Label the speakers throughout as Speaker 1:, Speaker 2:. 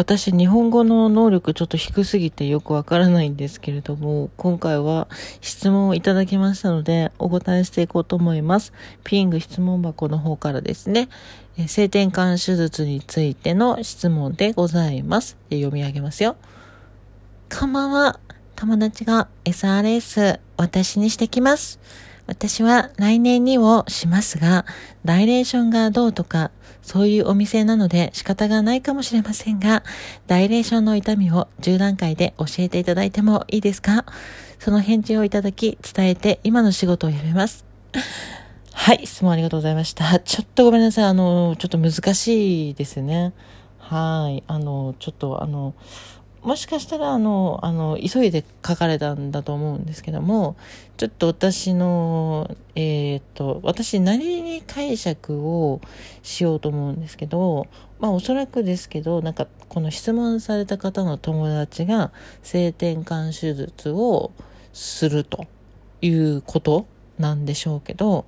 Speaker 1: 私、日本語の能力ちょっと低すぎてよくわからないんですけれども、今回は質問をいただきましたので、お答えしていこうと思います。ピング質問箱の方からですね、え性転換手術についての質問でございます。読み上げますよ。こんばんは。友達が SRS 私にしてきます。私は来年にをしますが、ダイレーションがどうとか、そういうお店なので仕方がないかもしれませんが、ダイレーションの痛みを10段階で教えていただいてもいいですか？その返事をいただき、伝えて今の仕事を辞めます。はい、質問ありがとうございました。ちょっとごめんなさい。あの、ちょっと難しいですね。はい。あの、ちょっとあの、もしかしたらあの、あの、急いで書かれたんだと思うんですけども、ちょっと私の、えっ、と、私なりに解釈をしようと思うんですけど、まあおそらくですけど、なんかこの質問された方の友達が性転換手術をするということなんでしょうけど、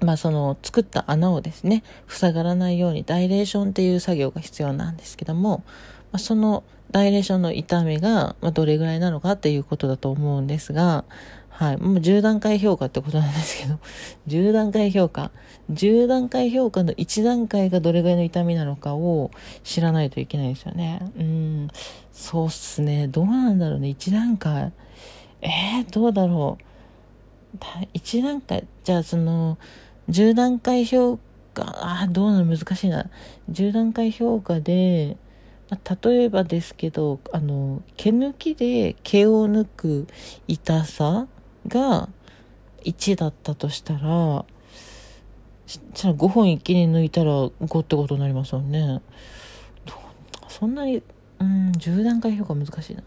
Speaker 1: まあその作った穴をですね、塞がらないようにダイレーションっていう作業が必要なんですけども、まあ、そのダイレーションの痛みが、まどれぐらいなのかっていうことだと思うんですが、はい。もう10段階評価ってことなんですけど、10段階評価。10段階評価の1段階がどれぐらいの痛みなのかを知らないといけないですよね。うん。そうっすね。どうなんだろうね。1段階。えー、どうだろう。1段階。じゃあその、10段階評価、あ、どうなの？難しいな。10段階評価で、例えばですけどあの毛抜きで毛を抜く痛さが1だったとしたらじゃあ5本一気に抜いたら5ってことになりますよね。そんなにうん10段階評価難しいな。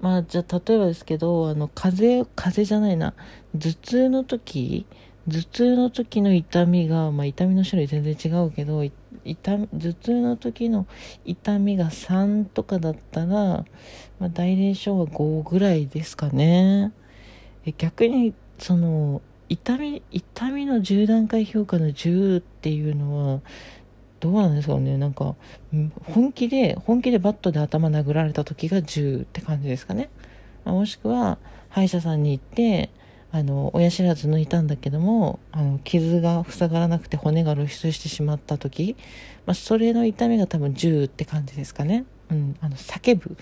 Speaker 1: まあじゃあ例えばですけどあの風邪風邪じゃないな。頭痛の時頭痛の時の痛みが、まあ、痛みの種類全然違うけど痛頭痛の時の痛みが3とかだったら、まあ、大連症は5ぐらいですかね。え逆にその痛み痛みの10段階評価の10っていうのはどうなんですかね？なんか本気で本気でバットで頭殴られた時が10って感じですかね、まあ、もしくは歯医者さんに行ってあの親知らず抜いたんだけどもあの傷が塞がらなくて骨が露出してしまった時、まあ、それの痛みが多分10って感じですかね、うん、あの叫ぶ。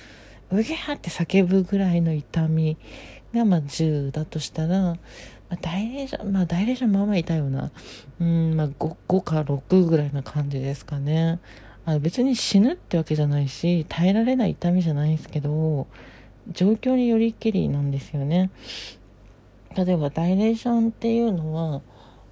Speaker 1: うげーって叫ぶぐらいの痛みがまあ10だとしたら、まあ、大レーションまあ大レーションまあまあ痛いよなうんまあ 5, 5か6ぐらいな感じですかね。あ別に死ぬってわけじゃないし耐えられない痛みじゃないんですけど状況によりけりなんですよね。例えばダイレーションっていうのは、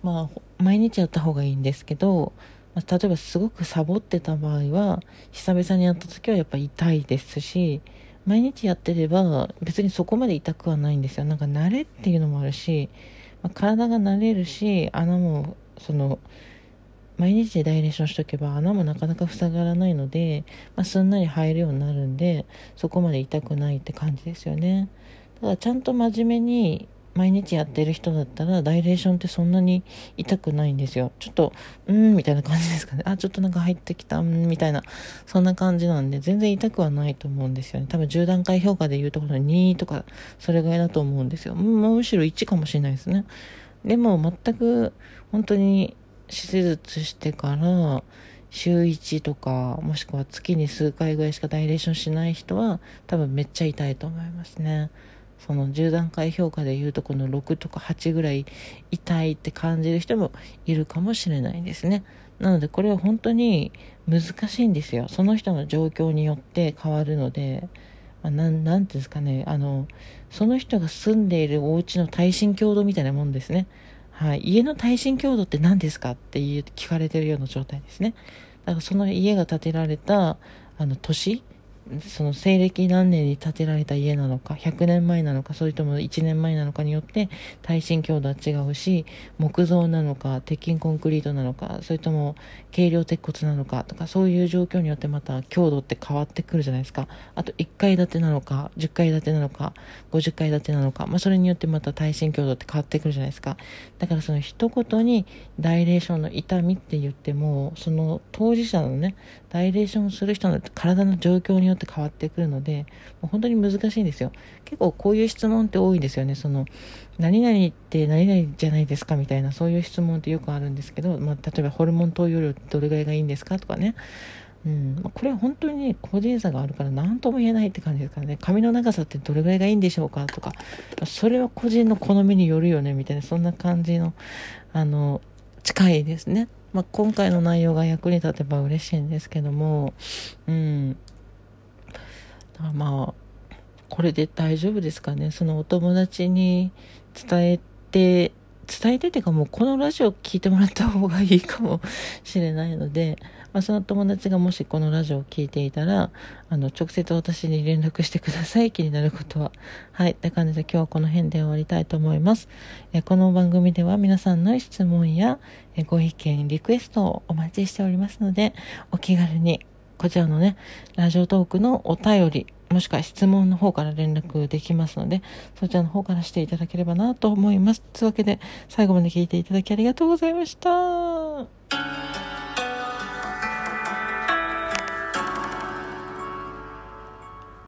Speaker 1: まあ、毎日やった方がいいんですけど、まあ、例えばすごくサボってた場合は、久々にやった時はやっぱ痛いですし、毎日やってれば別にそこまで痛くはないんですよ。なんか慣れっていうのもあるし、まあ、体が慣れるし、穴も、その、毎日でダイレーションしとけば穴もなかなか塞がらないので、まあ、すんなり入るようになるんで、そこまで痛くないって感じですよね。ただちゃんと真面目に毎日やってる人だったら、ダイレーションってそんなに痛くないんですよ。ちょっと、うーん、みたいな感じですかね。あ、ちょっとなんか入ってきた、うん、みたいな、そんな感じなんで、全然痛くはないと思うんですよね。多分10段階評価で言うところの2とか、それぐらいだと思うんですよ。もうむしろ1かもしれないですね。でも、全く、本当に、手術してから、週1とか、もしくは月に数回ぐらいしかダイレーションしない人は、多分めっちゃ痛いと思いますね。その10段階評価でいうとこの6とか8ぐらい痛いって感じる人もいるかもしれないですね。なのでこれは本当に難しいんですよ。その人の状況によって変わるので、まあ、なん、なんていうんですかね、あの、その人が住んでいるお家の耐震強度みたいなもんですね。はい。家の耐震強度って何ですかって聞かれてるような状態ですね。だからその家が建てられた、あの、年その西暦何年に建てられた家なのか、100年前なのか、それとも1年前なのかによって耐震強度は違うし、木造なのか、鉄筋コンクリートなのか、それとも軽量鉄骨なのかとか、そういう状況によってまた強度って変わってくるじゃないですか。あと1階建てなのか、10階建てなのか、50階建てなのか、まあそれによってまた耐震強度って変わってくるじゃないですか。だからその一言にダイレーションの痛みって言っても、その当事者のね、ダイレーションする人の体の状況によって変わってくるので、もう本当に難しいんですよ。結構こういう質問って多いですよね。その、何々って何々じゃないですかみたいな、そういう質問ってよくあるんですけど、まあ、例えばホルモン投与量どれぐらいがいいんですかとかね。うん、これは本当に個人差があるから何とも言えないって感じですからね。髪の長さってどれぐらいがいいんでしょうかとか、それは個人の好みによるよねみたいな、そんな感じの、あの、近いですね。まあ、今回の内容が役に立てば嬉しいんですけども、うん。だからまあ、これで大丈夫ですかね？そのお友達に伝えて、伝えててかもうこのラジオ聞いてもらった方がいいかもしれないので、まあ、その友達がもしこのラジオを聞いていたら、あの、直接私に連絡してください。気になることは。はい。って感じで今日はこの辺で終わりたいと思います。えこの番組では皆さんの質問やえご意見、リクエストをお待ちしておりますので、お気軽にこちらのね、ラジオトークのお便り、もしくは質問の方から連絡できますので、そちらの方からしていただければなと思います。というわけで、最後まで聞いていただきありがとうございました。